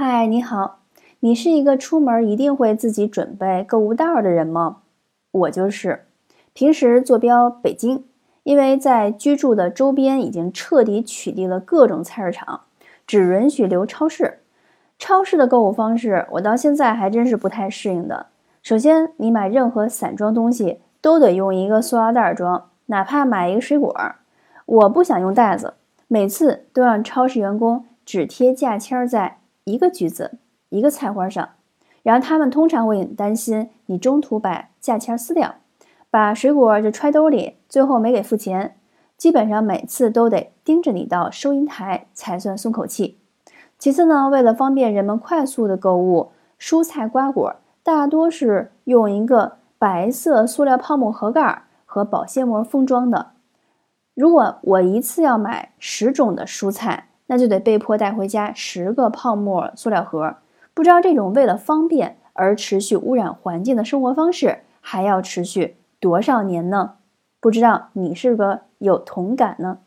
嗨，你好，你是一个出门一定会自己准备购物袋的人吗？我就是，平时坐标北京，因为在居住的周边已经彻底取缔了各种菜市场，只允许留超市。超市的购物方式，我到现在还真是不太适应的。首先，你买任何散装东西都得用一个塑料袋装，哪怕买一个水果，我不想用袋子，每次都让超市员工只贴价签在。一个橘子，一个菜花上，然后他们通常会担心你中途把价签撕掉，把水果就揣兜里，最后没给付钱。基本上每次都得盯着你到收银台才算松口气。其次呢，为了方便人们快速的购物，蔬菜瓜果大多是用一个白色塑料泡沫盒盖和保鲜膜封装的。如果我一次要买十种的蔬菜。那就得被迫带回家十个泡沫塑料盒，不知道这种为了方便而持续污染环境的生活方式还要持续多少年呢？不知道你是否有同感呢？